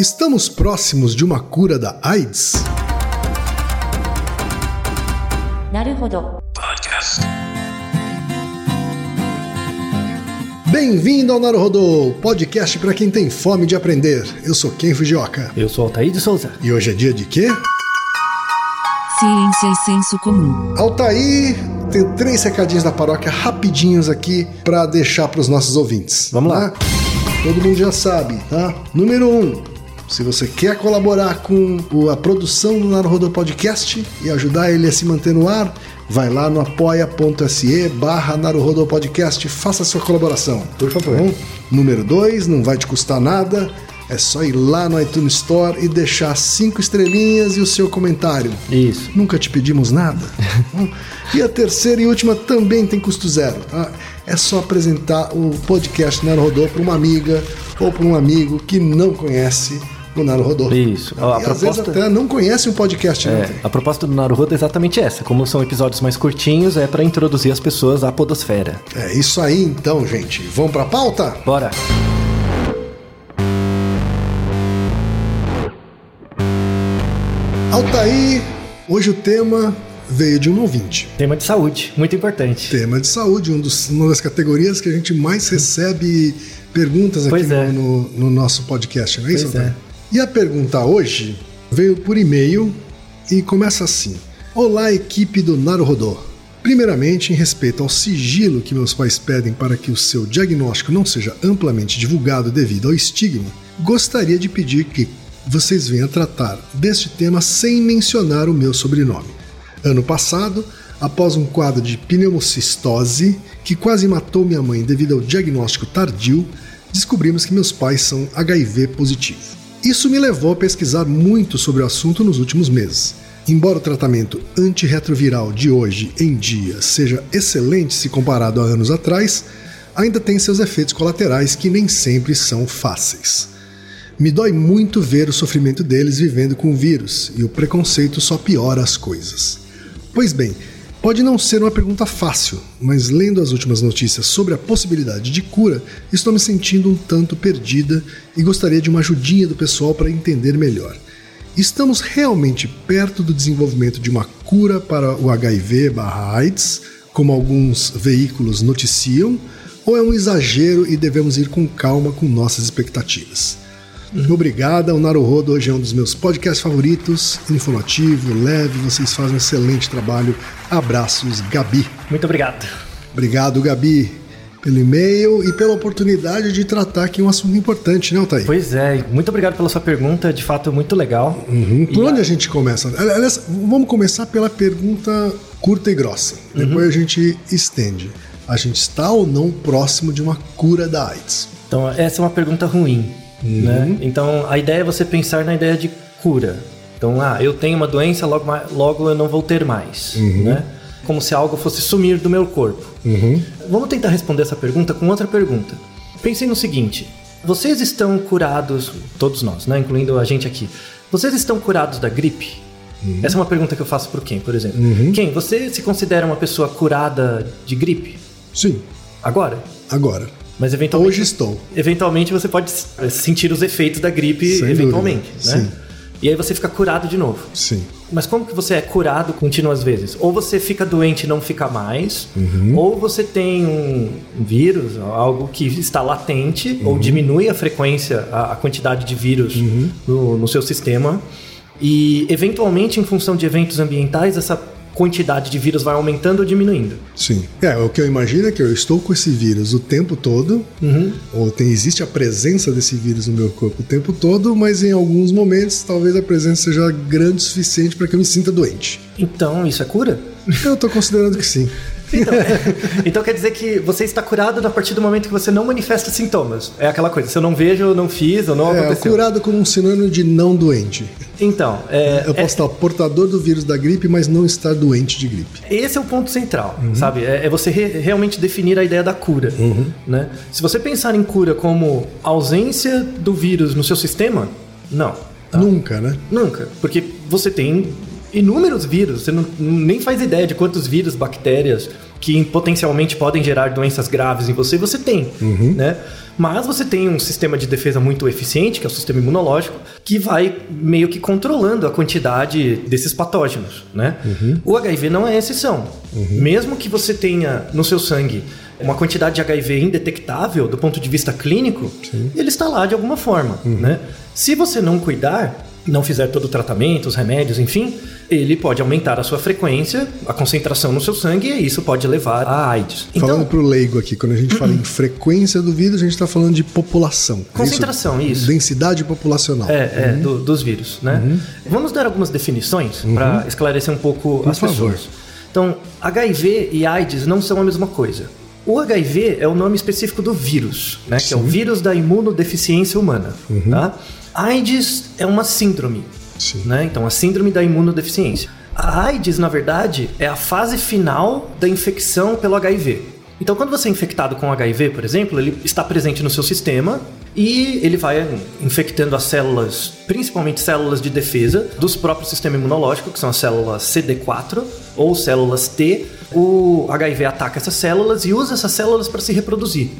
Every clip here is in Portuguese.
Estamos próximos de uma cura da AIDS? Bem-vindo ao Naruhodo, podcast para quem tem fome de aprender. Eu sou Ken Fujioka. Eu sou Altair de Souza. E hoje é dia de quê? Ciência e senso comum. Altair, tem três recadinhos da paróquia rapidinhos aqui para deixar para os nossos ouvintes. Vamos lá. Né? Todo mundo já sabe, tá? Número 1. Um, se você quer colaborar com a produção do Naruhodô Podcast e ajudar ele a se manter no ar, vai lá no apoia.se barra Naruhodô Podcast e faça a sua colaboração. Por favor. Tá bom? Número dois, não vai te custar nada, é só ir lá no iTunes Store e deixar cinco estrelinhas e o seu comentário. Isso. Nunca te pedimos nada. Hum. e a terceira e última também tem custo zero. Tá? É só apresentar o podcast Naruhodô para uma amiga ou para um amigo que não conhece o Naruhodô. Isso. A às vezes proposta- até não conhece um podcast. né? É, a proposta do Naruhodo é exatamente essa. Como são episódios mais curtinhos, é para introduzir as pessoas à podosfera. É isso aí então, gente. Vamos para a pauta? Bora! Altair, hoje o tema veio de um ouvinte. Tema de saúde, muito importante. Tema de saúde, um dos- uma das categorias que a gente mais recebe perguntas aqui Pois no, é. no- no nosso podcast, não é isso? Pois Antônio? é. E a pergunta hoje veio por e-mail e começa assim: Olá, equipe do Naruhodô. Primeiramente, em respeito ao sigilo que meus pais pedem para que o seu diagnóstico não seja amplamente divulgado devido ao estigma, gostaria de pedir que vocês venham tratar deste tema sem mencionar o meu sobrenome. Ano passado, após um quadro de pneumocistose que quase matou minha mãe devido ao diagnóstico tardio, descobrimos que meus pais são HIV positivo. Isso me levou a pesquisar muito sobre o assunto nos últimos meses. Embora o tratamento antirretroviral de hoje em dia seja excelente se comparado a anos atrás, ainda tem seus efeitos colaterais que nem sempre são fáceis. Me dói muito ver o sofrimento deles vivendo com o vírus, e o preconceito só piora as coisas. Pois bem, pode não ser uma pergunta fácil, mas lendo as últimas notícias sobre a possibilidade de cura, estou me sentindo um tanto perdida e gostaria de uma ajudinha do pessoal para entender melhor. Estamos realmente perto do desenvolvimento de uma cura para o HIV/AIDS, como alguns veículos noticiam, ou é um exagero e devemos ir com calma com nossas expectativas? Obrigada, o Naruhodo hoje é um dos meus podcasts favoritos, informativo, leve, vocês fazem um excelente trabalho. Abraços, Gabi. Muito obrigado. Obrigado, Gabi, pelo e-mail e pela oportunidade de tratar aqui um assunto importante, né, Altair? Pois é, muito obrigado pela sua pergunta, de fato muito legal. Uhum. Por E onde a- a gente começa? Aliás, vamos começar pela pergunta curta e grossa. Uhum. Depois a gente estende. A gente está ou não próximo de uma cura da AIDS? Então, essa é uma pergunta ruim, né? Então, a ideia é você pensar na ideia de cura. Então, ah, eu tenho uma doença, logo, logo eu não vou ter mais, né? Como se algo fosse sumir do meu corpo. Vamos tentar responder essa pergunta com outra pergunta. Pensem no seguinte: vocês estão curados, todos nós, né? Incluindo a gente aqui. Vocês estão curados da gripe? Essa é uma pergunta que eu faço pro Ken, por exemplo. Ken, você se considera uma pessoa curada de gripe? Sim, Agora? agora. Mas eventualmente. Hoje estou. Eventualmente você pode sentir os efeitos da gripe, Sem eventualmente, dúvida, né? sim. E aí você fica curado de novo. Sim. Mas como que você é curado contínuas vezes? Ou você fica doente e não fica mais, Uhum. ou você tem um vírus, algo que está latente, Uhum. ou diminui a frequência, a, quantidade de vírus no, no seu sistema. E eventualmente, em função de eventos ambientais, essa quantidade de vírus vai aumentando ou diminuindo. Sim. É, o que eu imagino é que eu estou com esse vírus o tempo todo, ou tem, existe a presença desse vírus no meu corpo o tempo todo, mas em alguns momentos talvez a presença seja grande o suficiente para que eu me sinta doente. Então, isso é cura? Eu estou considerando que sim. Então, então quer dizer que você está curado a partir do momento que você não manifesta sintomas. É aquela coisa, se eu não vejo, eu não fiz, ou não É, aconteceu. curado como um sinônimo de não doente. Então, é, Eu posso estar portador do vírus da gripe, mas não estar doente de gripe. esse é o ponto central, sabe? É, é você re- realmente definir a ideia da cura. Né? Se você pensar em cura como ausência do vírus no seu sistema, não. Nunca, né? Nunca. Porque você tem inúmeros vírus, você não, nem faz ideia de quantos vírus, bactérias que potencialmente podem gerar doenças graves em você, você tem, né? Mas você tem um sistema de defesa muito eficiente, que é o sistema imunológico, que vai meio que controlando a quantidade desses patógenos, né? O HIV não é exceção. Mesmo que você tenha no seu sangue uma quantidade de HIV indetectável do ponto de vista clínico, ele está lá de alguma forma, né? Se você não cuidar, não fizer todo o tratamento, os remédios, enfim, ele pode aumentar a sua frequência, a concentração no seu sangue e isso pode levar a AIDS. Então, Falando pro leigo aqui, quando a gente fala em frequência do vírus, a gente está falando de população. é Concentração, isso. Densidade populacional. É, é do- dos vírus, né? Vamos dar algumas definições para esclarecer um pouco Por as favor. pessoas. Então, HIV e AIDS não são a mesma coisa. O HIV é o nome específico do vírus, né? Que é o vírus da imunodeficiência humana, tá? AIDS é uma síndrome, Sim. né? Então, a síndrome da imunodeficiência. A AIDS, na verdade, é a fase final da infecção pelo HIV. Então, quando você é infectado com HIV, por exemplo, ele está presente no seu sistema e ele vai infectando as células, principalmente células de defesa dos próprios sistema imunológico, que são as células CD4 ou células T. O HIV ataca essas células e usa essas células para se reproduzir.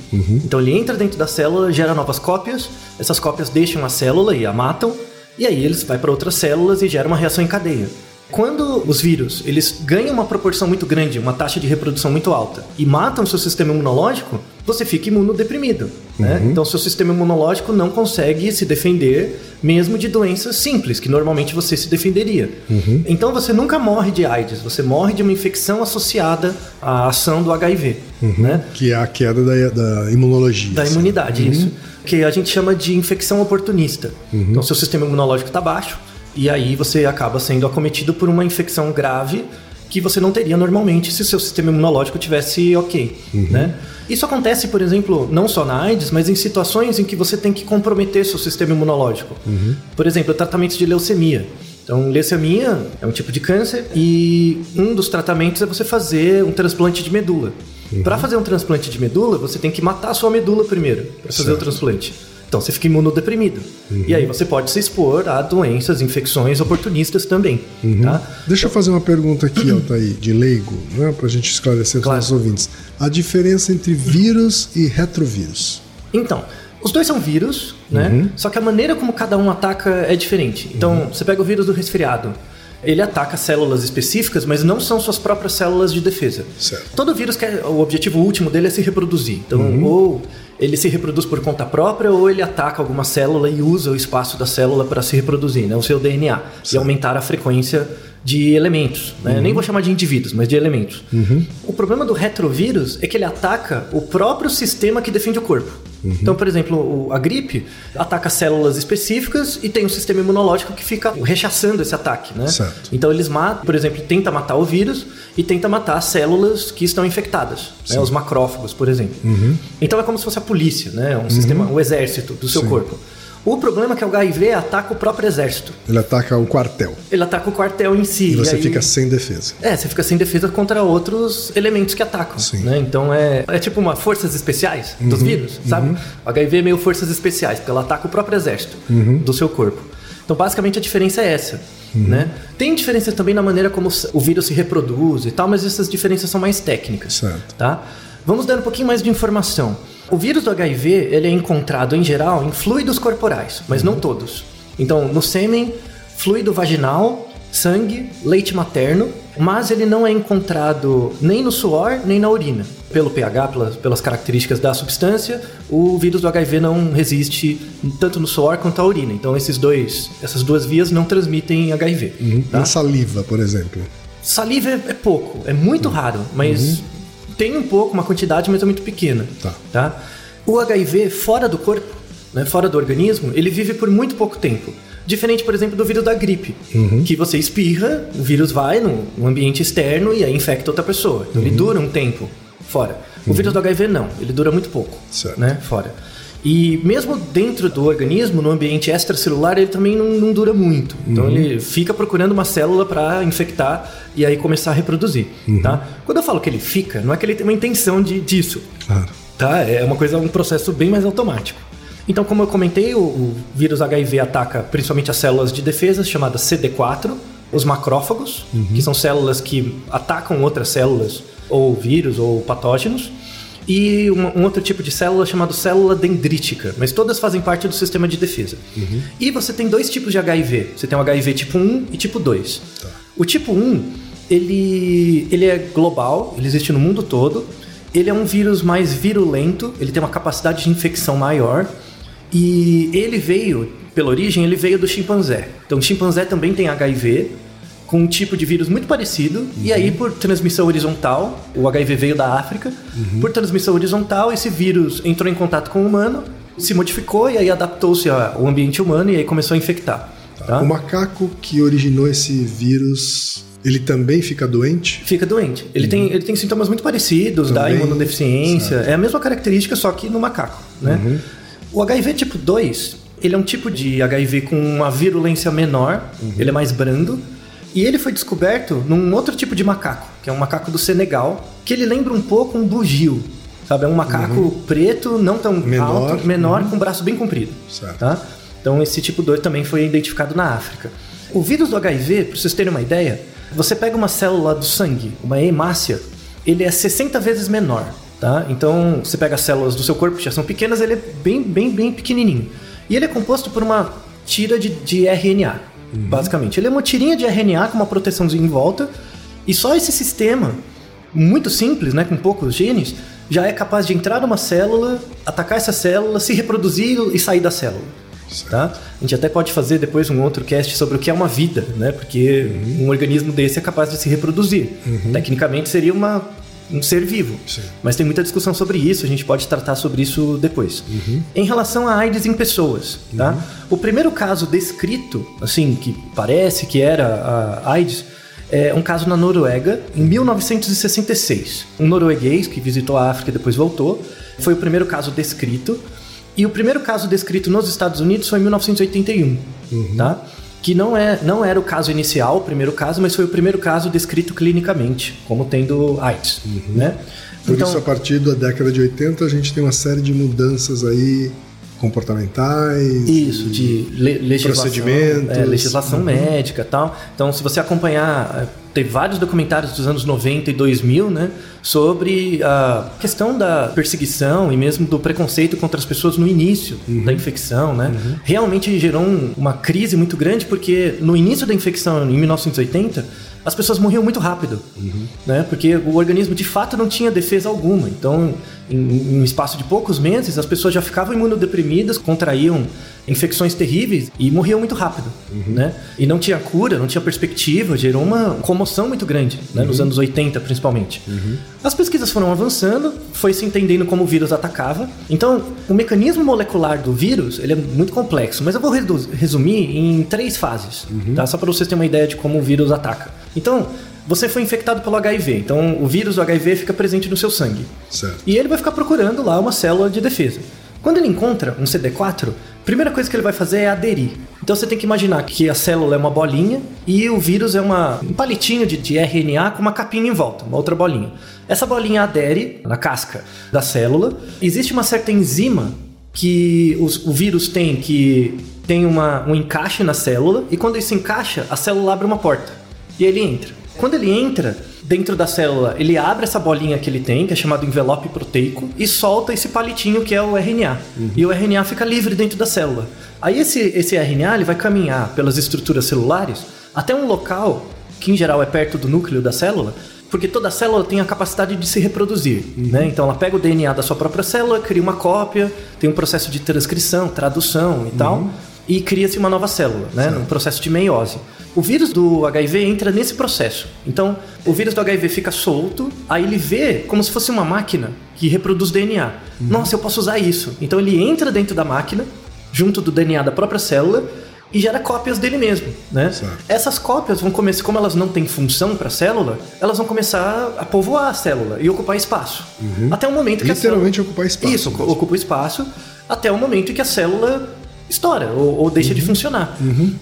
Então, ele entra dentro da célula, gera novas cópias, essas cópias deixam a célula e a matam, e aí eles vai para outras células e gera uma reação em cadeia. Quando os vírus eles ganham uma proporção muito grande, uma taxa de reprodução muito alta e matam seu sistema imunológico, você fica imunodeprimido. Né? Então seu sistema imunológico não consegue se defender mesmo de doenças simples que normalmente você se defenderia. Então você nunca morre de AIDS, você morre de uma infecção associada à ação do HIV, né? Que é a queda da, da imunologia. Da assim. imunidade, isso. Que a gente chama de infecção oportunista. Então, seu sistema imunológico está baixo e aí você acaba sendo acometido por uma infecção grave que você não teria normalmente se seu sistema imunológico tivesse ok, né? Isso acontece, por exemplo, não só na AIDS, mas em situações em que você tem que comprometer seu sistema imunológico. Por exemplo, tratamentos de leucemia. Então, leucemia é um tipo de câncer e um dos tratamentos é você fazer um transplante de medula. Para fazer um transplante de medula, você tem que matar a sua medula primeiro para fazer o transplante. Então você fica imunodeprimido. E aí você pode se expor a doenças, infecções oportunistas também. Tá? Deixa eu fazer uma pergunta aqui, Altair, de leigo, né, para a gente esclarecer Claro. os nossos ouvintes. A diferença entre vírus e retrovírus. Então, os dois são vírus, né? Só que a maneira como cada um ataca é diferente. Então, você pega o vírus do resfriado. Ele ataca células específicas, mas não são suas próprias células de defesa. Certo. Todo vírus quer, o objetivo último dele é se reproduzir. Então, ou ele se reproduz por conta própria, ou ele ataca alguma célula e usa o espaço da célula para se reproduzir, né? o seu DNA, e aumentar a frequência de elementos. Né? Nem vou chamar de indivíduos, mas de elementos. O problema do retrovírus é que ele ataca o próprio sistema que defende o corpo. Então, por exemplo, a gripe ataca células específicas e tem um sistema imunológico que fica rechaçando esse ataque, né? Certo. Então eles matam, por exemplo, tenta matar o vírus e tenta matar as células que estão infectadas, né? os macrófagos, por exemplo. Então é como se fosse a polícia, né? Um sistema, o exército do seu Sim. corpo. O problema é que o HIV ataca o próprio exército. Ele ataca o quartel. Ele ataca o quartel em si. E você aí- fica sem defesa. É, você fica sem defesa contra outros elementos que atacam. Sim. Né? Então é, é tipo uma forças especiais Uhum, dos vírus, sabe? O HIV é meio forças especiais, porque ela ataca o próprio exército Uhum. do seu corpo. Então basicamente a diferença é essa. Né? Tem diferenças também na maneira como o vírus se reproduz e tal, mas essas diferenças são mais técnicas. Certo. Tá? Vamos dar um pouquinho mais de informação. O vírus do HIV ele é encontrado em geral em fluidos corporais, mas não todos. Então, no sêmen, fluido vaginal, sangue, leite materno, mas ele não é encontrado nem no suor nem na urina. Pelo pH, pelas, pelas características da substância, o vírus do HIV não resiste tanto no suor quanto na urina. Então, esses dois, essas duas vias não transmitem HIV. tá? Na saliva, por exemplo. Saliva é, é pouco, é muito raro, mas tem um pouco, uma quantidade, mas é muito pequena. Tá. O HIV fora do corpo, né, fora do organismo, ele vive por muito pouco tempo. Diferente, por exemplo, do vírus da gripe, que você espirra, o vírus vai no, no ambiente externo e aí infecta outra pessoa. Então ele dura um tempo fora. O vírus do HIV não, ele dura muito pouco, Certo. né, fora. E mesmo dentro do organismo, no ambiente extracelular, ele também não, não dura muito. Então ele fica procurando uma célula para infectar e aí começar a reproduzir, tá? Quando eu falo que ele fica, não é que ele tem uma intenção de, disso, Claro. tá? É uma coisa, um processo bem mais automático. Então, como eu comentei, o, o vírus HIV ataca principalmente as células de defesa chamadas CD4, os macrófagos, que são células que atacam outras células, ou vírus, ou patógenos, e um, um outro tipo de célula chamado célula dendrítica, mas todas fazem parte do sistema de defesa. E você tem dois tipos de HIV. Você tem o HIV tipo 1 e tipo 2. O tipo 1, ele, ele é global, ele existe no mundo todo. Ele é um vírus mais virulento, ele tem uma capacidade de infecção maior. E ele veio, pela origem, ele veio do chimpanzé. Então, o chimpanzé também tem HIV, com um tipo de vírus muito parecido. E aí, por transmissão horizontal, o HIV veio da África. Por transmissão horizontal, esse vírus entrou em contato com o humano, se modificou e aí adaptou-se ao ambiente humano e aí começou a infectar. tá? O macaco que originou esse vírus, ele também fica doente? Fica doente. Ele, tem, ele tem sintomas muito parecidos, da Também, imunodeficiência. É a mesma característica, só que no macaco, né? O HIV tipo 2, ele é um tipo de HIV com uma virulência menor, ele é mais brando. E ele foi descoberto num outro tipo de macaco, que é um macaco do Senegal, que ele lembra um pouco um bugio. Sabe, é um macaco preto, não tão Menor. alto, menor, com braço bem comprido. Certo. Tá? Então esse tipo 2 também foi identificado na África. O vírus do HIV, para vocês terem uma ideia, você pega uma célula do sangue, uma hemácia, ele é 60 vezes menor, tá? Então você pega as células do seu corpo que já são pequenas, ele é bem, bem, bem pequenininho. E ele é composto por uma tira de, de RNA, basicamente. Ele é uma tirinha de RNA com uma proteçãozinha em volta, e só esse sistema, muito simples, né, com poucos genes, já é capaz de entrar numa célula, atacar essa célula, se reproduzir e sair da célula. Tá? A gente até pode fazer depois um outro cast sobre o que é uma vida, né? Porque um organismo desse é capaz de se reproduzir. Tecnicamente seria uma, um ser vivo. Sim. Mas tem muita discussão sobre isso, a gente pode tratar sobre isso depois. Em relação a AIDS em pessoas, tá? O primeiro caso descrito, assim, que parece que era a AIDS, é um caso na Noruega, em 1966. Um norueguês que visitou a África e depois voltou. Foi o primeiro caso descrito. E o primeiro caso descrito nos Estados Unidos foi em 1981, tá? Que não, é, não era o caso inicial, o primeiro caso, mas foi o primeiro caso descrito clinicamente, como tendo AIDS, né? Por isso, a partir da década de 80, a gente tem uma série de mudanças aí comportamentais. Isso, de le legislação, Procedimentos. é, legislação médica e tal. Então, se você acompanhar, teve vários documentários dos anos 90 e 2000, né, sobre a questão da perseguição e mesmo do preconceito contra as pessoas no início da infecção, né. Realmente gerou um- uma crise muito grande porque no início da infecção, em 1980, as pessoas morriam muito rápido, né? Porque o organismo de fato não tinha defesa alguma. Então, em, em um espaço de poucos meses, as pessoas já ficavam imunodeprimidas, contraíam infecções terríveis e morriam muito rápido, né? E não tinha cura, não tinha perspectiva, gerou uma comoção muito grande, né? Nos anos 80, principalmente. As pesquisas foram avançando, foi se entendendo como o vírus atacava. Então, o mecanismo molecular do vírus, ele é muito complexo, mas eu vou resumir em três fases, tá? Só para vocês terem uma ideia de como o vírus ataca. Então, você foi infectado pelo HIV, então o vírus do HIV fica presente no seu sangue. Certo. E ele vai ficar procurando lá uma célula de defesa. Quando ele encontra um CD4, a primeira coisa que ele vai fazer é aderir. Então você tem que imaginar que a célula é uma bolinha e o vírus é uma, um palitinho de, de RNA com uma capinha em volta, uma outra bolinha. Essa bolinha adere na casca da célula. Existe uma certa enzima que os- o vírus tem que tem uma, um encaixe na célula e quando isso encaixa, a célula abre uma porta e ele entra. Quando ele entra dentro da célula, ele abre essa bolinha que ele tem, que é chamado envelope proteico, e solta esse palitinho que é o RNA. E o RNA fica livre dentro da célula. Aí esse, esse RNA ele vai caminhar pelas estruturas celulares até um local, que em geral é perto do núcleo da célula, porque toda célula tem a capacidade de se reproduzir. Né? Então ela pega o DNA da sua própria célula, cria uma cópia, tem um processo de transcrição, tradução e tal e cria-se uma nova célula, né? Num processo de meiose. O vírus do HIV entra nesse processo. Então, o vírus do HIV fica solto, aí ele vê como se fosse uma máquina que reproduz DNA. Nossa, eu posso usar isso. Então ele entra dentro da máquina, junto do DNA da própria célula, e gera cópias dele mesmo, né? Certo. Essas cópias vão começar, como elas não têm função para a célula, elas vão começar a povoar a célula e ocupar espaço. Até o momento que a célula... Literalmente ocupar espaço. Isso, ocu- ocupa espaço até o momento em que a célula estoura ou, ou deixa de funcionar.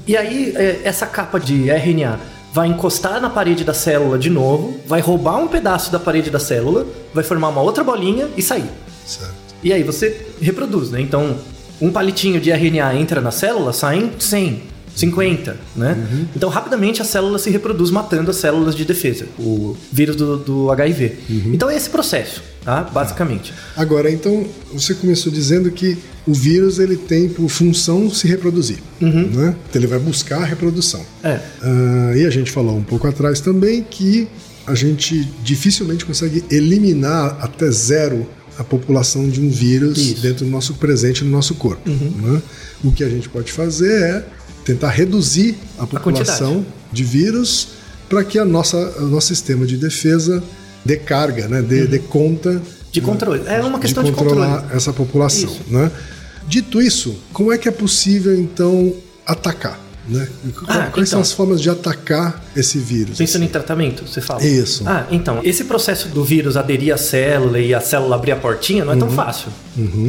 E aí, é, essa capa de RNA vai encostar na parede da célula de novo, vai roubar um pedaço da parede da célula, vai formar uma outra bolinha e sair. Certo. E aí você reproduz, né? Então, um palitinho de RNA entra na célula, saem 100, 50, né? Então, rapidamente a célula se reproduz matando as células de defesa, o vírus do, do HIV. Então, é esse processo, tá? Basicamente. Agora, então, você começou dizendo que o vírus ele tem por função se reproduzir, né? Então, ele vai buscar a reprodução. É. Ah, e a gente falou um pouco atrás também que a gente dificilmente consegue eliminar até zero a população de um vírus Isso. Uhum. dentro do nosso presente no nosso corpo. né? O que a gente pode fazer é tentar reduzir a população de vírus para que a nossa, o nosso sistema de defesa dê carga, né? dê, dê conta Uhum. De controle. É uma questão de, controlar controle. essa população. Isso. Né? Dito isso, como é que é possível então atacar? Né? Quais Ah, são então. as formas de atacar esse vírus? Pensando em tratamento, você fala? Isso. Ah, então, esse processo do vírus aderir à célula e a célula abrir a portinha não é Uhum. tão fácil.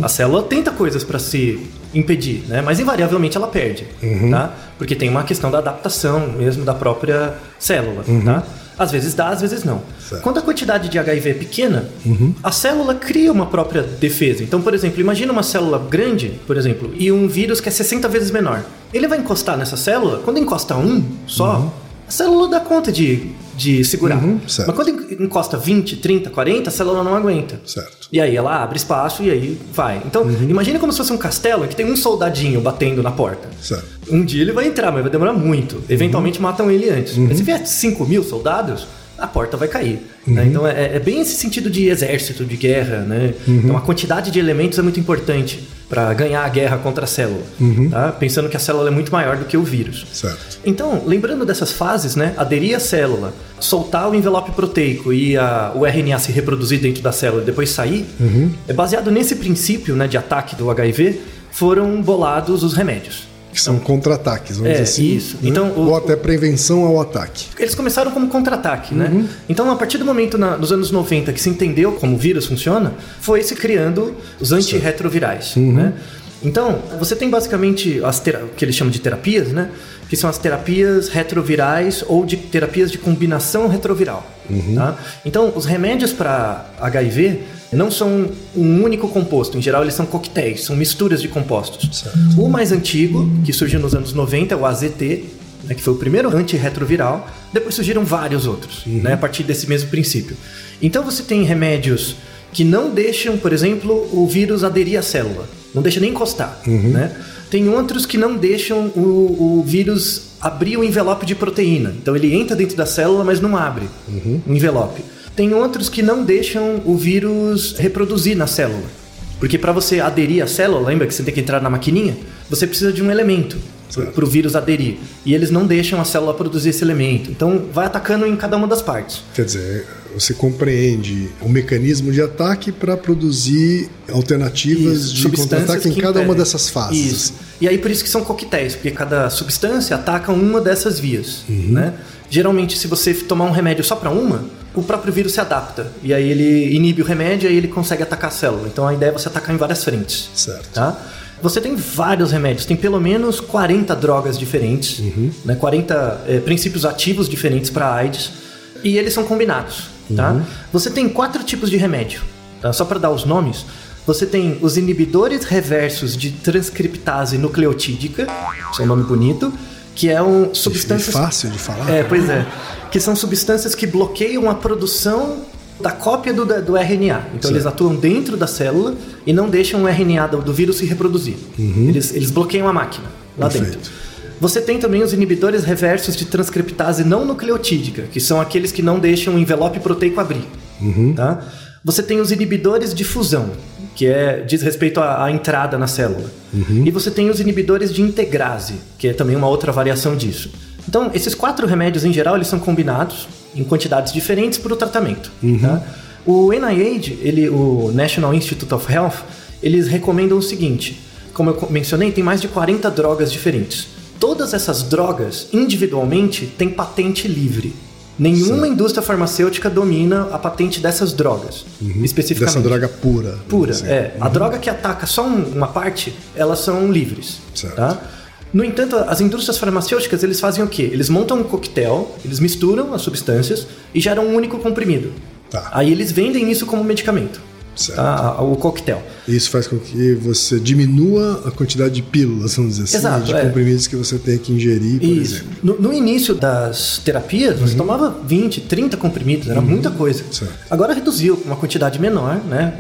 A célula tenta coisas para se impedir, né? Mas invariavelmente ela perde, Uhum. tá? Porque tem uma questão da adaptação mesmo da própria célula, tá? Às vezes dá, às vezes não. Uhum. Certo. Quando a quantidade de HIV é pequena, Uhum. a célula cria uma própria defesa. Então, por exemplo, imagina uma célula grande, por exemplo, e um vírus que é 60 vezes menor. Ele vai encostar nessa célula, quando encosta um só, a célula dá conta de, de segurar. Uhum. Mas quando en- encosta 20, 30, 40, a célula não aguenta. Certo. E aí ela abre espaço e aí vai. Então, Uhum. imagine como se fosse um castelo que tem um soldadinho batendo na porta. Certo. Um dia ele vai entrar, mas vai demorar muito. Eventualmente matam ele antes. Mas se vier 5 mil soldados, a porta vai cair. né? Então é, é bem esse sentido de exército, de guerra. Né? Então a quantidade de elementos é muito importante para ganhar a guerra contra a célula. tá? Pensando que a célula é muito maior do que o vírus. Certo. Então, lembrando dessas fases, né? Aderir à célula, soltar o envelope proteico e a- o RNA se reproduzir dentro da célula e depois sair, é baseado nesse princípio né, de ataque do HIV, foram bolados os remédios. Que são contra-ataques, vamos É, dizer assim. isso. né? Então, o- Ou até prevenção ao ataque. Eles começaram como contra-ataque, né? Uhum. Então, a partir do momento na- nos anos 90 que se entendeu como o vírus funciona, foi se criando os antirretrovirais, Uhum. né? Então, você tem basicamente as que eles chamam de terapias, né? Que são as terapias retrovirais ou de terapias de combinação retroviral. Uhum. tá? Então, os remédios para HIV não são um único composto. Em geral, eles são coquetéis, são misturas de compostos. O mais antigo, que surgiu nos anos 90, é o AZT, né, que foi o primeiro antirretroviral. Depois surgiram vários outros, né, a partir desse mesmo princípio. Então você tem remédios que não deixam, por exemplo, o vírus aderir à célula, não deixa nem encostar. Né? Tem outros que não deixam o, o vírus abrir o envelope de proteína. Então ele entra dentro da célula, mas não abre o envelope. Tem outros que não deixam o vírus reproduzir na célula. Porque para você aderir à célula, lembra que você tem que entrar na maquininha? Você precisa de um elemento para o vírus aderir. E eles não deixam a célula produzir esse elemento. Então vai atacando em cada uma das partes. Quer dizer, você compreende o mecanismo de ataque para produzir alternativas Isso, de contra-ataque em cada uma impedem. dessas fases. Isso. E aí por isso que são coquetéis, porque cada substância ataca uma dessas vias, Uhum. né? Geralmente se você tomar um remédio só para uma, o próprio vírus se adapta e aí ele inibe o remédio e aí ele consegue atacar a célula. Então a ideia é você atacar em várias frentes. Certo. Tá? Você tem vários remédios, tem pelo menos 40 drogas diferentes, Uhum. né? 40 eh, princípios ativos diferentes para AIDS e eles são combinados. Tá? Uhum. Você tem quatro tipos de remédio, tá? só para dar os nomes. Você tem os inibidores reversos de transcriptase nucleotídica, isso é um nome bonito, que é um substâncias Fácil de falar. é, pois é. Que são substâncias que bloqueiam a produção da cópia do, do RNA. Então eles atuam dentro da célula e não deixam o RNA do, do vírus se reproduzir. Eles, eles bloqueiam a máquina lá Perfeito. dentro. Você tem também os inibidores reversos de transcriptase não nucleotídica, que são aqueles que não deixam o envelope proteico abrir. Tá? Você tem os inibidores de fusão, que é, diz respeito à, à entrada na célula. E você tem os inibidores de integrase, que é também uma outra variação disso. Então, esses quatro remédios, em geral, eles são combinados em quantidades diferentes para o tratamento. tá? O NIH, ele, o National Institute of Health, eles recomendam o seguinte: como eu mencionei, tem mais de 40 drogas diferentes. Todas essas drogas, individualmente, têm patente livre. Nenhuma indústria farmacêutica domina a patente dessas drogas, especificamente. Dessa droga pura. Pura, assim. é. A droga que ataca só um- uma parte, elas são livres. Certo. Tá? No entanto, as indústrias farmacêuticas, eles fazem o quê? Eles montam um coquetel, eles misturam as substâncias e geram um único comprimido. Tá. Aí eles vendem isso como medicamento. Certo. tá? o coquetel. Isso faz com que você diminua a quantidade de pílulas, vamos dizer assim, Exato, de é. comprimidos que você tem que ingerir, por Isso. exemplo. No, no início das terapias, você tomava 20, 30 comprimidos, era muita coisa. Certo. Agora reduziu uma quantidade menor, né?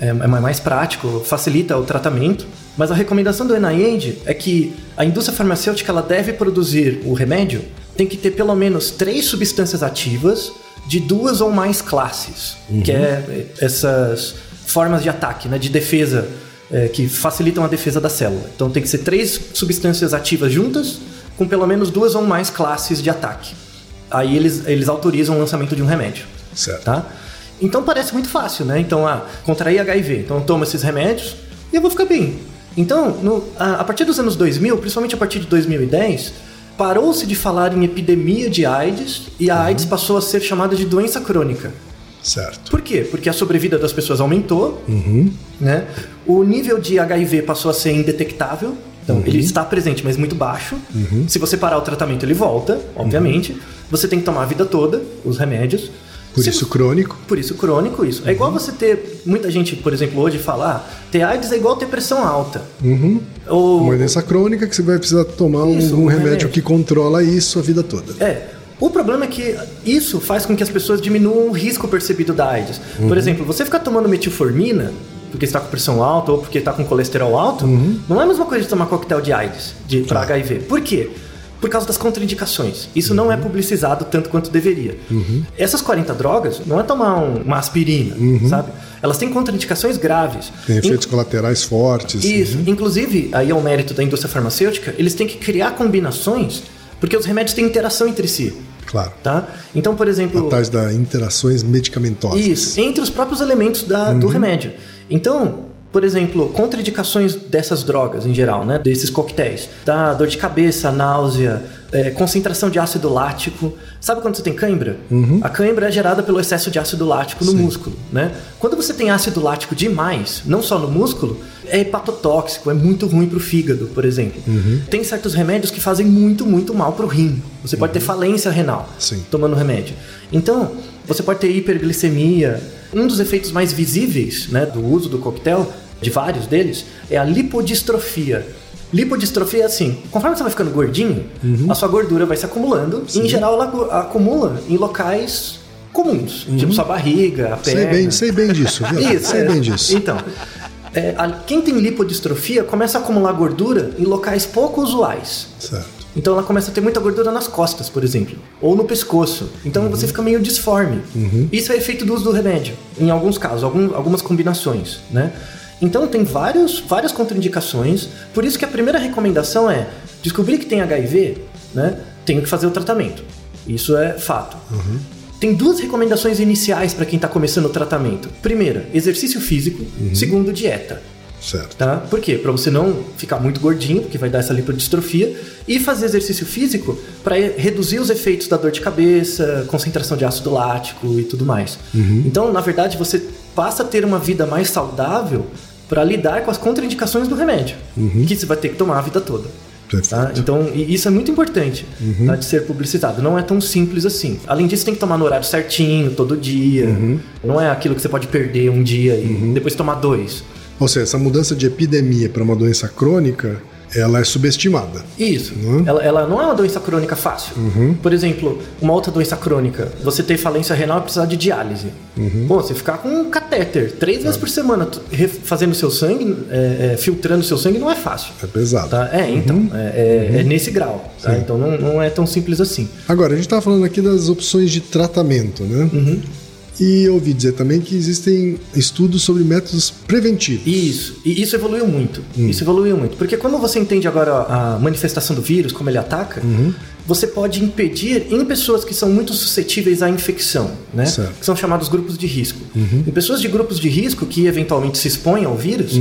É, é mais prático, facilita o tratamento. Mas a recomendação do NIH é que a indústria farmacêutica ela deve produzir o remédio, tem que ter pelo menos três substâncias ativas de duas ou mais classes, que é essas formas de ataque, né? De defesa é, que facilitam a defesa da célula. Então tem que ser três substâncias ativas juntas com pelo menos duas ou mais classes de ataque. Aí eles, eles autorizam o lançamento de um remédio. Certo. Tá? Então parece muito fácil, né? Então, ah, contrair HIV. Então eu tomo esses remédios e eu vou ficar bem. Então, no- a, a partir dos anos 2000, principalmente a partir de 2010, parou-se de falar em epidemia de AIDS e a AIDS passou a ser chamada de doença crônica. Certo. Por quê? Porque a sobrevida das pessoas aumentou, né? O nível de HIV passou a ser indetectável. Então, ele está presente, mas muito baixo. Se você parar o tratamento, ele volta, obviamente. Você tem que tomar a vida toda os remédios. Por Se isso crônico. por isso, crônico, isso. É igual você ter. Muita gente, por exemplo, hoje fala: ah, ter AIDS é igual ter pressão alta. Uhum. Ou. Uma doença crônica que você vai precisar tomar um- Isso, um, um remédio, remédio. que controla isso a vida toda. É. O problema é que isso faz com que as pessoas diminuam o risco percebido da AIDS. Uhum. Por exemplo, você ficar tomando metilformina porque está com pressão alta ou porque está com colesterol alto, Uhum. não é a mesma coisa de tomar coquetel de AIDS de, para HIV. Por quê? Por causa das contraindicações. Isso não é Uhum. publicizado tanto quanto deveria. Essas 40 drogas não é tomar um- uma aspirina, sabe? Elas têm contraindicações graves. Uhum. Tem efeitos colaterais fortes. isso. né? Inclusive, aí é o mérito da indústria farmacêutica, eles têm que criar combinações, porque os remédios têm interação entre si, Claro. tá? Então, por exemplo, Tais da interações medicamentosas. isso, entre os próprios elementos da- do remédio. Então, por exemplo, contraindicações dessas drogas em geral, né? Desses coquetéis. Dá dor de cabeça, náusea, é, concentração de ácido lático. Sabe quando você tem cãibra? A cãibra é gerada pelo excesso de ácido lático no músculo, né? Quando você tem ácido lático demais, não só no músculo, é hepatotóxico, é muito ruim pro fígado, por exemplo. Tem certos remédios que fazem muito, muito mal pro rim. Você pode ter falência renal Sim. tomando remédio. Então, você pode ter hiperglicemia. Um dos efeitos mais visíveis né, do uso do coquetel, de vários deles, é a lipodistrofia. Lipodistrofia é assim, conforme você vai ficando gordinho, a sua gordura vai se acumulando e, em geral, ela acu- acumula em locais comuns, tipo sua barriga, a Sei perna. bem, sei bem disso, viu? Isso, sei é. bem disso. Então, é, a- quem tem lipodistrofia começa a acumular gordura em locais pouco usuais. Certo. Então ela começa a ter muita gordura nas costas, por exemplo, ou no pescoço. Então você fica meio disforme. Isso é efeito do uso do remédio, em alguns casos, algum- algumas combinações, né? Então tem vários, várias contraindicações. Por isso que a primeira recomendação é descobrir que tem HIV, né? Tenho que fazer o tratamento. Isso é fato. Tem duas recomendações iniciais para quem está começando o tratamento. Primeira, exercício físico. Segundo, dieta. Certo. Tá? Por quê? Para você não ficar muito gordinho, porque vai dar essa lipodistrofia, e fazer exercício físico para reduzir os efeitos da dor de cabeça, concentração de ácido lático e tudo mais. Então, na verdade, você passa a ter uma vida mais saudável para lidar com as contraindicações do remédio, que você vai ter que tomar a vida toda. Tá? Então, isso é muito importante tá, de ser publicitado. Não é tão simples assim. Além disso, tem que tomar no horário certinho, todo dia. Não é aquilo que você pode perder um dia e depois tomar dois. Ou seja, essa mudança de epidemia para uma doença crônica, ela é subestimada. Isso. Uhum. Ela, ela não é uma doença crônica fácil. Por exemplo, uma outra doença crônica, você ter falência renal e precisar de diálise. Uhum. Bom, você ficar com um catéter três vezes por semana fazendo seu sangue, é, é, filtrando seu sangue, não é fácil. É pesado. Tá? É, então. Uhum. É, é- é nesse grau. tá? Então não, não é tão simples assim. Agora, a gente estava falando aqui das opções de tratamento, né? Uhum. E eu ouvi dizer também que existem estudos sobre métodos preventivos. Isso, e isso evoluiu muito. Hum. Isso evoluiu muito. Porque quando você entende agora a manifestação do vírus, como ele ataca, Uhum. você pode impedir em pessoas que são muito suscetíveis à infecção, né? Certo. Uhum. Que são chamados grupos de risco. Em pessoas de grupos de risco que eventualmente se expõem ao vírus,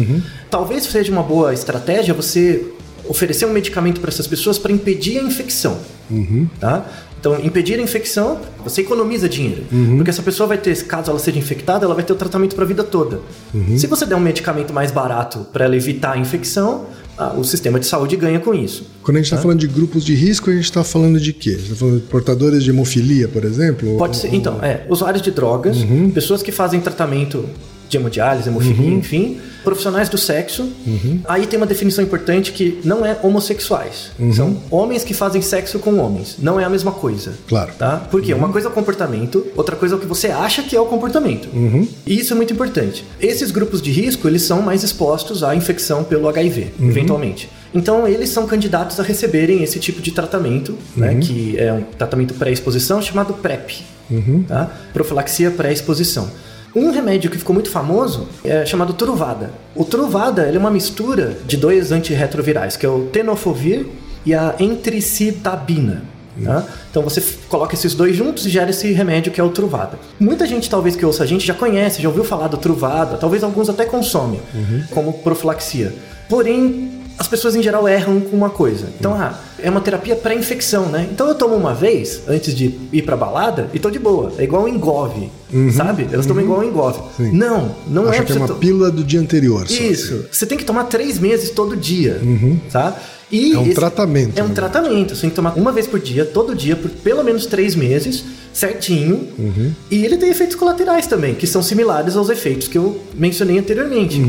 talvez seja uma boa estratégia você oferecer um medicamento para essas pessoas para impedir a infecção. Uhum. Tá? Então, impedir a infecção, você economiza dinheiro. Uhum. Porque essa pessoa vai ter, caso ela seja infectada, ela vai ter o tratamento para a vida toda. Uhum. Se você der um medicamento mais barato para ela evitar a infecção, ah, o sistema de saúde ganha com isso. Quando a gente está falando de grupos de risco, a gente está falando de quê? A gente está falando de portadores de hemofilia, por exemplo? Pode ser, então, é, usuários de drogas, Uhum. pessoas que fazem tratamento de hemodiálise, hemofilia, enfim, profissionais do sexo. Aí tem uma definição importante que não é homossexuais. São homens que fazem sexo com homens. Não é a mesma coisa. Claro. Tá? Porque uma coisa é o comportamento, outra coisa é o que você acha que é o comportamento. E isso é muito importante. Esses grupos de risco, eles são mais expostos à infecção pelo HIV, eventualmente. Então, eles são candidatos a receberem esse tipo de tratamento, né, que é um tratamento pré-exposição chamado PrEP, tá? profilaxia pré-exposição. Um remédio que ficou muito famoso é chamado Truvada. O Truvada ele é uma mistura de dois antirretrovirais, que é o tenofovir e a entricitabina. tá? Então você coloca esses dois juntos e gera esse remédio que é o Truvada. Muita gente, talvez que ouça a gente, já conhece, já ouviu falar do Truvada, talvez alguns até consomem como profilaxia. Porém, as pessoas em geral erram com uma coisa. Então, ah, é uma terapia pré-infecção, né? Então eu tomo uma vez antes de ir pra balada e tô de boa. É igual Engove, sabe? Elas tomam igual Engove. Sim. Não, não Acha é que é uma to- pílula do dia anterior. Isso. Você tem que tomar três meses todo dia, tá? E É um tratamento, É um né? tratamento. Você tem que tomar uma vez por dia, todo dia, por pelo menos três meses, certinho. Uhum. E ele tem efeitos colaterais também, que são similares aos efeitos que eu mencionei anteriormente.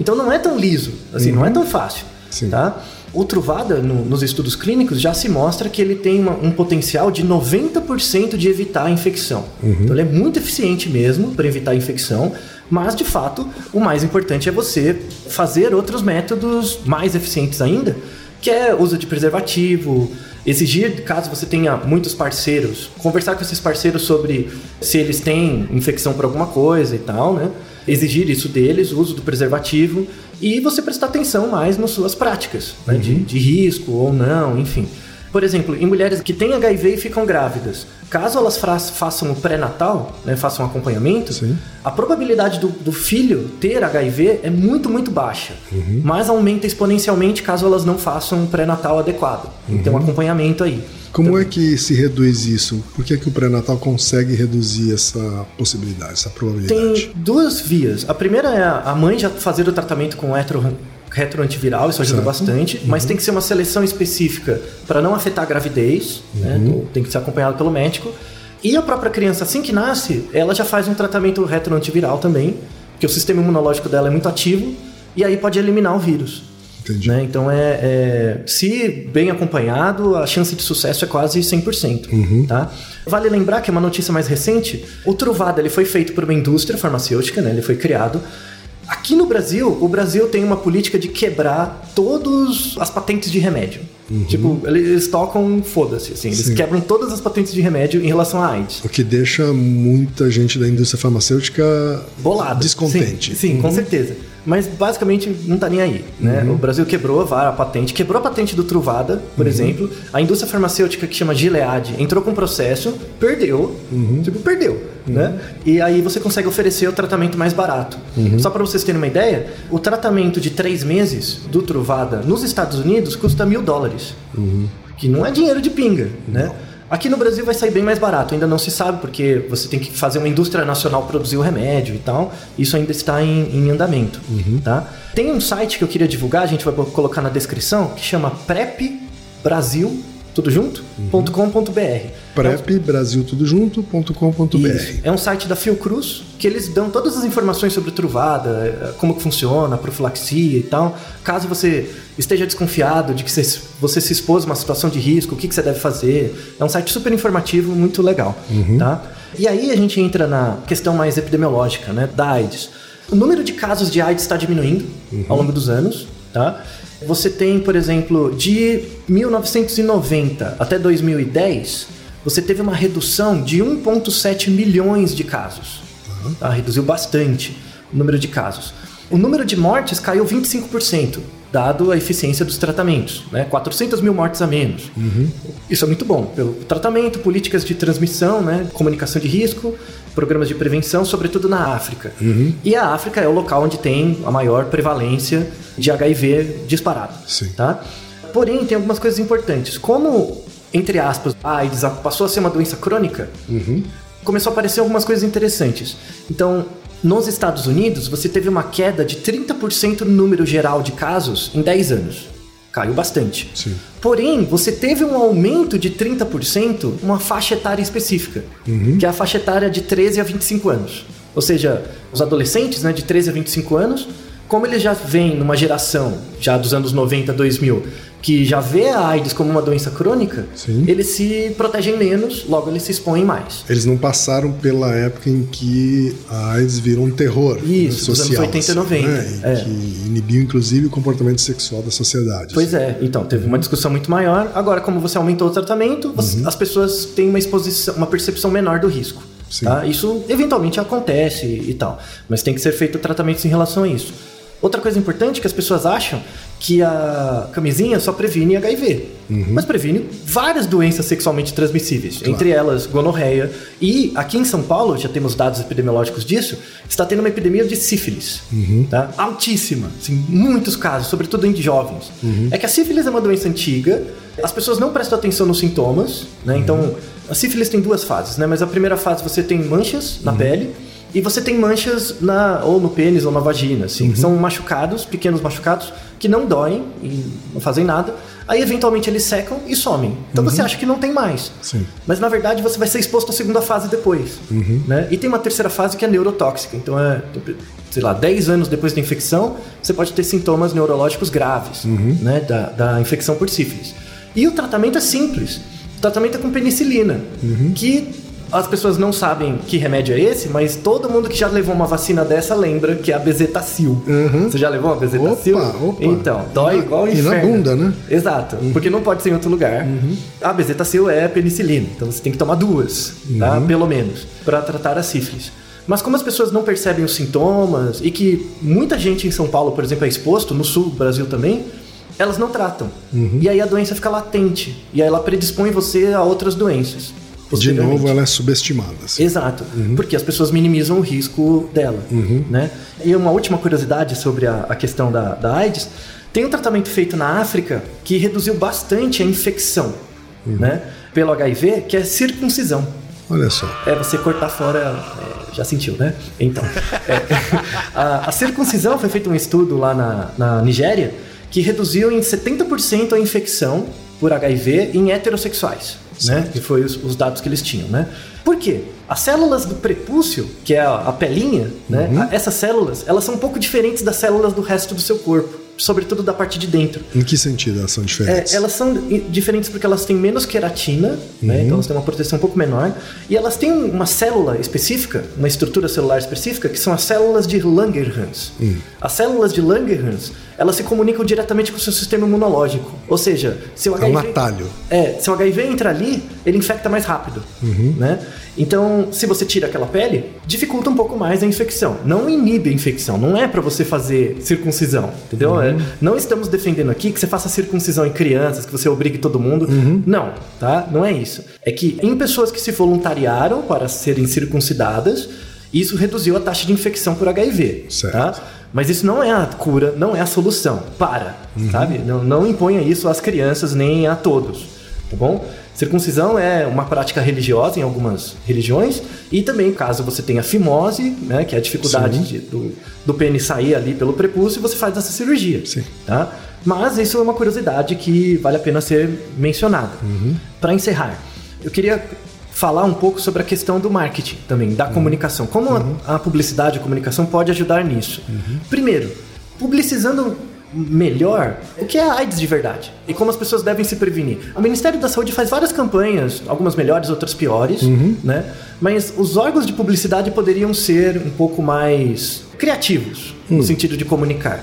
Então não é tão liso, assim, não é tão fácil, Uhum. Sim. tá? O Truvada, no- nos estudos clínicos, já se mostra que ele tem uma- um potencial de 90% de evitar a infecção. Uhum. Então ele é muito eficiente mesmo para evitar a infecção, mas de fato o mais importante é você fazer outros métodos mais eficientes ainda, que é uso de preservativo, exigir, caso você tenha muitos parceiros, conversar com esses parceiros sobre se eles têm infecção por alguma coisa e tal, né? Exigir isso deles, o uso do preservativo e você prestar atenção mais nas suas práticas, né? de, de risco ou não, enfim. Por exemplo, em mulheres que têm HIV e ficam grávidas, caso elas façam o pré-natal, né, façam um acompanhamento, Sim. a probabilidade do, do filho ter HIV é muito, muito baixa. Mas aumenta exponencialmente caso elas não façam um pré-natal adequado. Tem que ter um acompanhamento aí. Como é que se reduz isso? Por que, que o pré-natal consegue reduzir essa possibilidade, essa probabilidade? Tem duas vias. A primeira é a mãe já fazer o tratamento com retroantiviral, isso ajuda Certo. bastante, mas tem que ser uma seleção específica para não afetar a gravidez, né? Então, tem que ser acompanhado pelo médico. E a própria criança, assim que nasce, ela já faz um tratamento retroantiviral também, porque o sistema imunológico dela é muito ativo, e aí pode eliminar o vírus. Né? Então, é, é- se bem acompanhado, a chance de sucesso é quase 100%. Tá? Vale lembrar que é uma notícia mais recente, o Truvada ele foi feito por uma indústria farmacêutica, né? ele foi criado. Aqui no Brasil, o Brasil tem uma política de quebrar todas as patentes de remédio. Tipo, eles tocam, foda-se, assim, eles Sim. quebram todas as patentes de remédio em relação à AIDS. O que deixa muita gente da indústria farmacêutica bolado. descontente. Sim, sim, com certeza. Mas basicamente não tá nem aí, né? O Brasil quebrou a patente, quebrou a patente do Truvada, por exemplo. A indústria farmacêutica que chama Gilead entrou com processo, perdeu, tipo, perdeu, né? E aí você consegue oferecer o tratamento mais barato. Só para vocês terem uma ideia, o tratamento de três meses do Truvada nos Estados Unidos custa mil dólares, que não é dinheiro de pinga, né? Aqui no Brasil vai sair bem mais barato, ainda não se sabe, porque você tem que fazer uma indústria nacional produzir o remédio e tal. Isso ainda está em, em andamento. Tá? Tem um site que eu queria divulgar, a gente vai colocar na descrição, que chama PrepBrasil, tudo junto? .com.br. prepbrasiltudojunto.com.br. Isso. É um site da Fiocruz que eles dão todas as informações sobre Truvada, eh, como que funciona, a profilaxia e tal. Caso você esteja desconfiado de que você, se expôs a uma situação de risco, o que, que você deve fazer. É um site super informativo, muito legal. Tá? E aí a gente entra na questão mais epidemiológica, né, da AIDS. O número de casos de AIDS está diminuindo ao longo dos anos, tá? Você tem, por exemplo, de 1990 até 2010, você teve uma redução de 1,7 milhões de casos. Tá? Reduziu bastante o número de casos. O número de mortes caiu 25%, dado a eficiência dos tratamentos. Né? 400 mil mortes a menos. Isso é muito bom. Pelo tratamento, políticas de transmissão, né? comunicação de risco, programas de prevenção, sobretudo na África. E a África é o local onde tem a maior prevalência de HIV disparado. Sim. Tá? Porém, tem algumas coisas importantes. Como, entre aspas, a AIDS passou a ser uma doença crônica, começou a aparecer algumas coisas interessantes. Então, nos Estados Unidos, você teve uma queda de 30% no número geral de casos em 10 anos. Caiu bastante. Sim. Porém, você teve um aumento de 30%, uma faixa etária específica, que é a faixa etária de 13 a 25 anos. Ou seja, os adolescentes né, de 13 a 25 anos, como eles já vêm numa geração, já dos anos 90, 2000, que já vê a AIDS como uma doença crônica, Sim. eles se protegem menos, logo eles se expõem mais. Eles não passaram pela época em que a AIDS virou um terror Isso, né, dos anos social. 80 e 90, Né, é. que inibiu, inclusive, o comportamento sexual da sociedade. Pois é, então teve uma discussão muito maior. Agora, como você aumentou o tratamento, você- as pessoas têm uma exposição, uma percepção menor do risco. Tá? Isso eventualmente acontece e tal, mas tem que ser feito tratamentos em relação a isso. Outra coisa importante é que as pessoas acham que a camisinha só previne HIV, mas previne várias doenças sexualmente transmissíveis, entre elas gonorreia. E aqui em São Paulo, já temos dados epidemiológicos disso, está tendo uma epidemia de sífilis, tá? altíssima, assim, muitos casos, sobretudo em jovens. É que a sífilis é uma doença antiga, as pessoas não prestam atenção nos sintomas, né? então a sífilis tem duas fases, né? mas a primeira fase você tem manchas na pele. E você tem manchas na, ou no pênis ou na vagina, assim, que são machucados, pequenos machucados, que não doem e não fazem nada. Aí, eventualmente, eles secam e somem. Então você acha que não tem mais. Sim. Mas na verdade você vai ser exposto à segunda fase depois. Né? E tem uma terceira fase que é neurotóxica. Então é, sei lá, 10 anos depois da infecção, você pode ter sintomas neurológicos graves né? da, da infecção por sífilis. E o tratamento é simples. O tratamento é com penicilina, que as pessoas não sabem que remédio é esse, mas todo mundo que já levou uma vacina dessa lembra que é a bezetacil. Você já levou uma bezetacil? Opa, opa. Então, dói na- igual o e na inferno. bunda, né? Exato, porque não pode ser em outro lugar. A bezetacil é penicilina, então você tem que tomar duas, tá? Pelo menos, para tratar a sífilis. Mas como as pessoas não percebem os sintomas e que muita gente em São Paulo, por exemplo, é exposto, no sul do Brasil também, elas não tratam. E aí a doença fica latente. E aí ela predispõe você a outras doenças. De novo, ela é subestimada. assim. Exato, porque as pessoas minimizam o risco dela. Né? E uma última curiosidade sobre a, a questão da, da AIDS: tem um tratamento feito na África que reduziu bastante a infecção né? pelo HIV, que é circuncisão. Olha só. É você cortar fora. é, já sentiu, né? Então. é, a, a circuncisão foi feito um estudo lá na, na Nigéria que reduziu em 70% a infecção por HIV em heterossexuais. Né? Que foi os, os dados que eles tinham, né? Por quê? As células do prepúcio, que é a, a pelinha, né? A- essas células, elas são um pouco diferentes das células do resto do seu corpo, sobretudo da parte de dentro. Em que sentido elas são diferentes? É, elas são diferentes porque elas têm menos queratina, né? então elas têm uma proteção um pouco menor, e elas têm uma célula específica, uma estrutura celular específica, que são as células de Langerhans. As células de Langerhans, elas se comunicam diretamente com o seu sistema imunológico. Ou seja, se o É um HIV... atalho. É, se o HIV entra ali, ele infecta mais rápido, né? Então, se você tira aquela pele, dificulta um pouco mais a infecção. Não inibe a infecção, não é pra você fazer circuncisão, entendeu? É, não estamos defendendo aqui que você faça circuncisão em crianças, que você obrigue todo mundo. Não, tá? Não é isso. É que em pessoas que se voluntariaram para serem circuncidadas, isso reduziu a taxa de infecção por HIV, Certo. tá? Mas isso não é a cura, não é a solução. Para, sabe? Não, não imponha isso às crianças nem a todos, tá bom? Circuncisão é uma prática religiosa em algumas religiões e também caso você tenha fimose, né, que é a dificuldade de- do, do pênis sair ali pelo prepúcio, você faz essa cirurgia, Sim. tá? Mas isso é uma curiosidade que vale a pena ser mencionada. Para encerrar, eu queria falar um pouco sobre a questão do marketing também, da comunicação. Como a, a publicidade e a comunicação pode ajudar nisso? Primeiro, publicizando melhor o que é a AIDS de verdade e como as pessoas devem se prevenir. O Ministério da Saúde faz várias campanhas, algumas melhores, outras piores, né? Mas os órgãos de publicidade poderiam ser um pouco mais criativos no sentido de comunicar.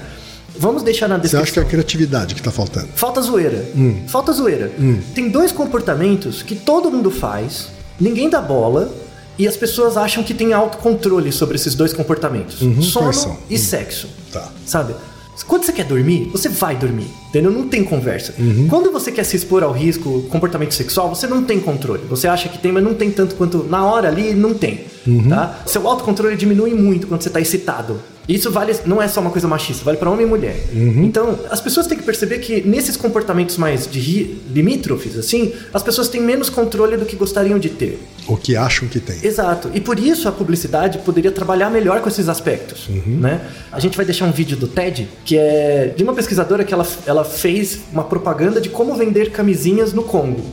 Vamos deixar na Você descrição. acha que é a criatividade que está faltando? Falta zoeira. Falta zoeira. Tem dois comportamentos que todo mundo faz, ninguém dá bola, e as pessoas acham que tem autocontrole sobre esses dois comportamentos: sono quais são? e sexo. Tá. Sabe? Quando você quer dormir, você vai dormir, entendeu? Não tem conversa. Quando você quer se expor ao risco, comportamento sexual, você não tem controle. Você acha que tem, mas não tem tanto quanto na hora ali, não tem. Tá? Seu autocontrole diminui muito quando você está excitado. Isso vale, não é só uma coisa machista, vale para homem e mulher. Então, as pessoas têm que perceber que nesses comportamentos mais de limítrofes, assim, as pessoas têm menos controle do que gostariam de ter. O que acham que tem? Exato. E por isso a publicidade poderia trabalhar melhor com esses aspectos. Né? A gente vai deixar um vídeo do TED, que é de uma pesquisadora que ela, ela fez uma propaganda de como vender camisinhas no Congo.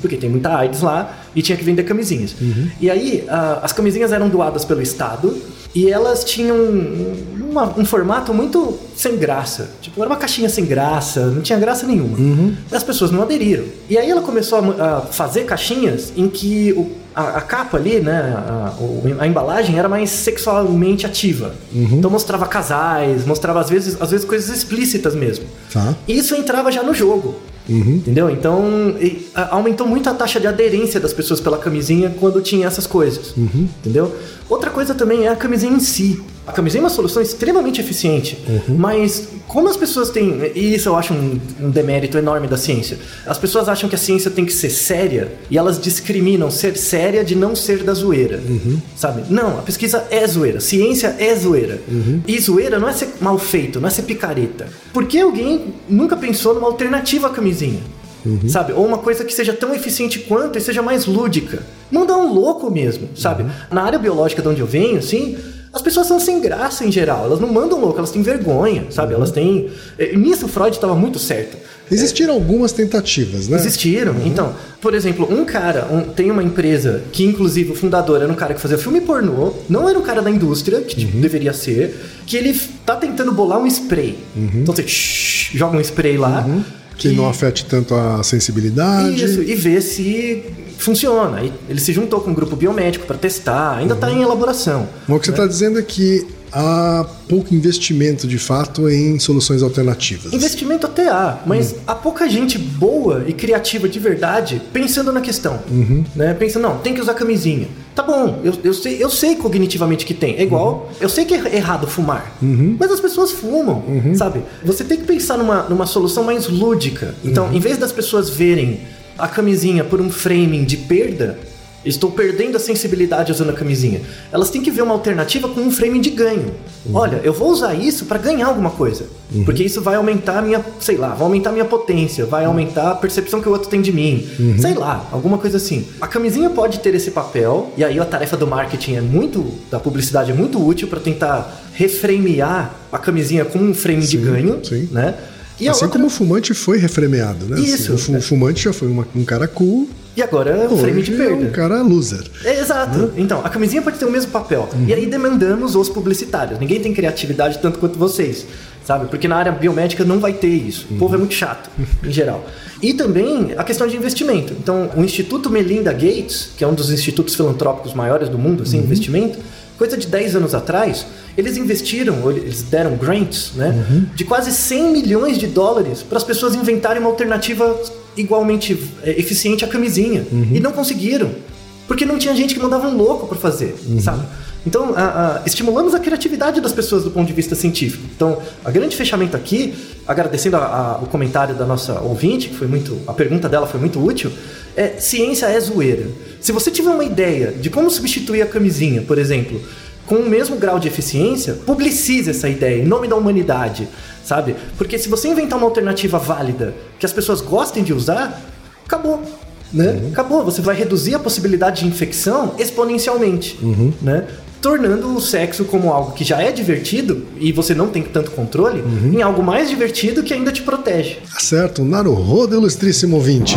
Porque tem muita AIDS lá e tinha que vender camisinhas. E aí, ah, as camisinhas eram doadas pelo Estado e elas tinham um, uma- um formato muito sem graça. Tipo, era uma caixinha sem graça, não tinha graça nenhuma. E as pessoas não aderiram. E aí ela começou a, a fazer caixinhas em que o- a, a capa ali, né, a, a embalagem era mais sexualmente ativa. Então mostrava casais, mostrava às vezes, às vezes coisas explícitas mesmo. Tá. E isso entrava já no jogo. Entendeu? Então e, aumentou muito a taxa de aderência das pessoas pela camisinha quando tinha essas coisas. Entendeu? Outra coisa também é a camisinha em si. A camisinha é uma solução extremamente eficiente, mas como as pessoas têm. E isso eu acho um, um demérito enorme da ciência. As pessoas acham que a ciência tem que ser séria e elas discriminam ser séria de não ser da zoeira. Sabe? Não, a pesquisa é zoeira. Ciência é zoeira. E zoeira não é ser mal feito, não é ser picareta. Por que alguém nunca pensou numa alternativa à camisinha? Sabe? Ou uma coisa que seja tão eficiente quanto e seja mais lúdica. Dá um louco mesmo, sabe? Na área biológica de onde eu venho, assim, as pessoas são sem graça em geral. Elas não mandam louco, elas têm vergonha, sabe? Elas têm. eh, Nisso o Freud estava muito certo. Existiram algumas tentativas, né? Existiram. Então, por exemplo, um cara um- tem uma empresa que, inclusive, o fundador era um cara que fazia filme pornô, não era um cara da indústria, que tipo, deveria ser, que ele tá tentando bolar um spray. Então você shh, joga um spray lá. Que não afete tanto a sensibilidade. Isso, e ver se funciona. E ele se juntou com um grupo biomédico para testar, ainda está em elaboração. Mas o que você está dizendo é que há pouco investimento de fato em soluções alternativas. Investimento até há, mas há pouca gente boa e criativa de verdade pensando na questão. Né? Pensando, não, tem que usar camisinha. Tá bom, eu, eu, sei, eu sei cognitivamente que tem. É igual, eu sei que é errado fumar, mas as pessoas fumam, sabe? Você tem que pensar numa, numa solução mais lúdica. Então, em vez das pessoas verem a camisinha por um framing de perda, Estou perdendo a sensibilidade usando a camisinha. Elas têm que ver uma alternativa com um frame de ganho. Olha, eu vou usar isso para ganhar alguma coisa. Porque isso vai aumentar a minha, sei lá, vai aumentar a minha potência, vai aumentar a percepção que o outro tem de mim. Sei lá, alguma coisa assim. A camisinha pode ter esse papel, e aí a tarefa do marketing é muito, da publicidade é muito útil para tentar reframear a camisinha com um frame de Sim, ganho, sim. né? E assim outra- como o fumante foi refremeado, né? Isso. Assim, o fu- fumante já foi uma- um cara cool, E agora é o frame de é perda. um cara loser. É, exato. Então, a camisinha pode ter o mesmo papel. E aí demandamos os publicitários. Ninguém tem criatividade tanto quanto vocês, sabe? Porque na área biomédica não vai ter isso. O povo é muito chato, em geral. E também a questão de investimento. Então, o Instituto Melinda Gates, que é um dos institutos filantrópicos maiores do mundo, assim, investimento, coisa de 10 anos atrás, eles investiram, eles deram grants, né, de quase 100 milhões de dólares para as pessoas inventarem uma alternativa igualmente é, eficiente à camisinha. E não conseguiram. Porque não tinha gente que mandava um louco para fazer, sabe? Então, a- a- estimulamos a criatividade das pessoas do ponto de vista científico. Então, a grande fechamento aqui, agradecendo a- o comentário da nossa ouvinte, que foi muito, a pergunta dela foi muito útil, é ciência é zoeira. Se você tiver uma ideia de como substituir a camisinha, por exemplo, com o mesmo grau de eficiência, publicize essa ideia em nome da humanidade, sabe? Porque se você inventar uma alternativa válida que as pessoas gostem de usar, acabou. Né? Acabou, você vai reduzir a possibilidade de infecção exponencialmente, né? tornando o sexo como algo que já é divertido e você não tem tanto controle, em algo mais divertido que ainda te protege. Tá certo, Naruhodo, ilustríssimo ouvinte.